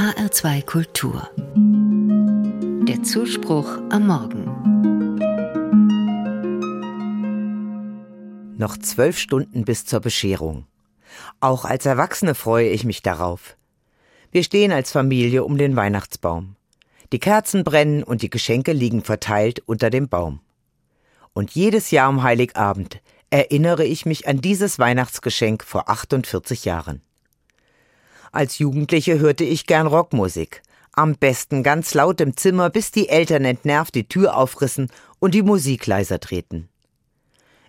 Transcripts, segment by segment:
HR2 Kultur. Der Zuspruch am Morgen. Noch zwölf Stunden bis zur Bescherung. Auch als Erwachsene freue ich mich darauf. Wir stehen als Familie um den Weihnachtsbaum. Die Kerzen brennen und die Geschenke liegen verteilt unter dem Baum. Und jedes Jahr um Heiligabend erinnere ich mich an dieses Weihnachtsgeschenk vor 48 Jahren. Als Jugendliche hörte ich gern Rockmusik. Am besten ganz laut im Zimmer, bis die Eltern entnervt die Tür aufrissen und die Musik leiser drehten.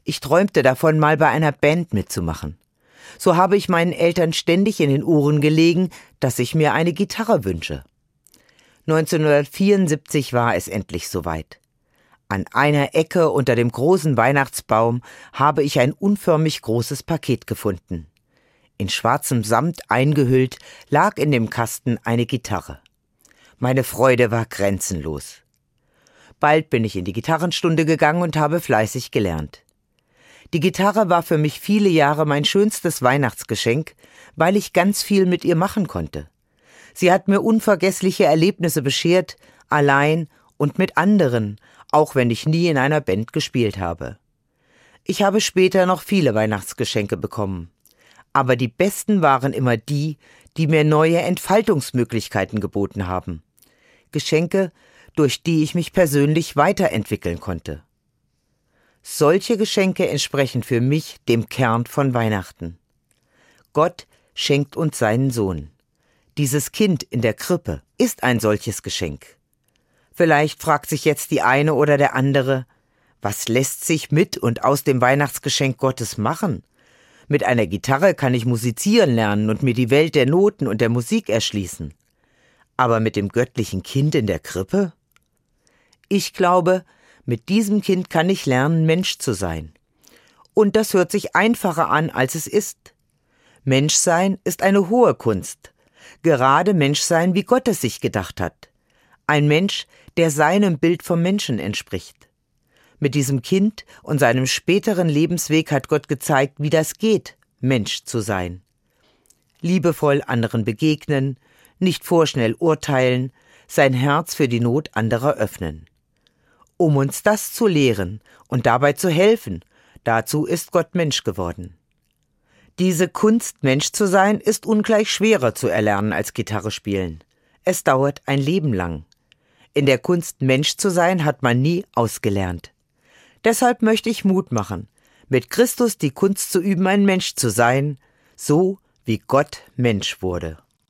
Ich träumte davon, mal bei einer Band mitzumachen. So habe ich meinen Eltern ständig in den Ohren gelegen, dass ich mir eine Gitarre wünsche. 1974 war es endlich soweit. An einer Ecke unter dem großen Weihnachtsbaum habe ich ein unförmig großes Paket gefunden. In schwarzem Samt eingehüllt lag in dem Kasten eine Gitarre. Meine Freude war grenzenlos. Bald bin ich in die Gitarrenstunde gegangen und habe fleißig gelernt. Die Gitarre war für mich viele Jahre mein schönstes Weihnachtsgeschenk, weil ich ganz viel mit ihr machen konnte. Sie hat mir unvergessliche Erlebnisse beschert, allein und mit anderen, auch wenn ich nie in einer Band gespielt habe. Ich habe später noch viele Weihnachtsgeschenke bekommen. Aber die besten waren immer die, die mir neue Entfaltungsmöglichkeiten geboten haben. Geschenke, durch die ich mich persönlich weiterentwickeln konnte. Solche Geschenke entsprechen für mich dem Kern von Weihnachten. Gott schenkt uns seinen Sohn. Dieses Kind in der Krippe ist ein solches Geschenk. Vielleicht fragt sich jetzt die eine oder der andere, was lässt sich mit und aus dem Weihnachtsgeschenk Gottes machen? Mit einer Gitarre kann ich musizieren lernen und mir die Welt der Noten und der Musik erschließen. Aber mit dem göttlichen Kind in der Krippe? Ich glaube, mit diesem Kind kann ich lernen, Mensch zu sein. Und das hört sich einfacher an, als es ist. Menschsein ist eine hohe Kunst. Gerade Menschsein, wie Gott es sich gedacht hat. Ein Mensch, der seinem Bild vom Menschen entspricht. Mit diesem Kind und seinem späteren Lebensweg hat Gott gezeigt, wie das geht, Mensch zu sein. Liebevoll anderen begegnen, nicht vorschnell urteilen, sein Herz für die Not anderer öffnen. Um uns das zu lehren und dabei zu helfen, dazu ist Gott Mensch geworden. Diese Kunst, Mensch zu sein, ist ungleich schwerer zu erlernen als Gitarre spielen. Es dauert ein Leben lang. In der Kunst Mensch zu sein hat man nie ausgelernt. Deshalb möchte ich Mut machen, mit Christus die Kunst zu üben, ein Mensch zu sein, so wie Gott Mensch wurde.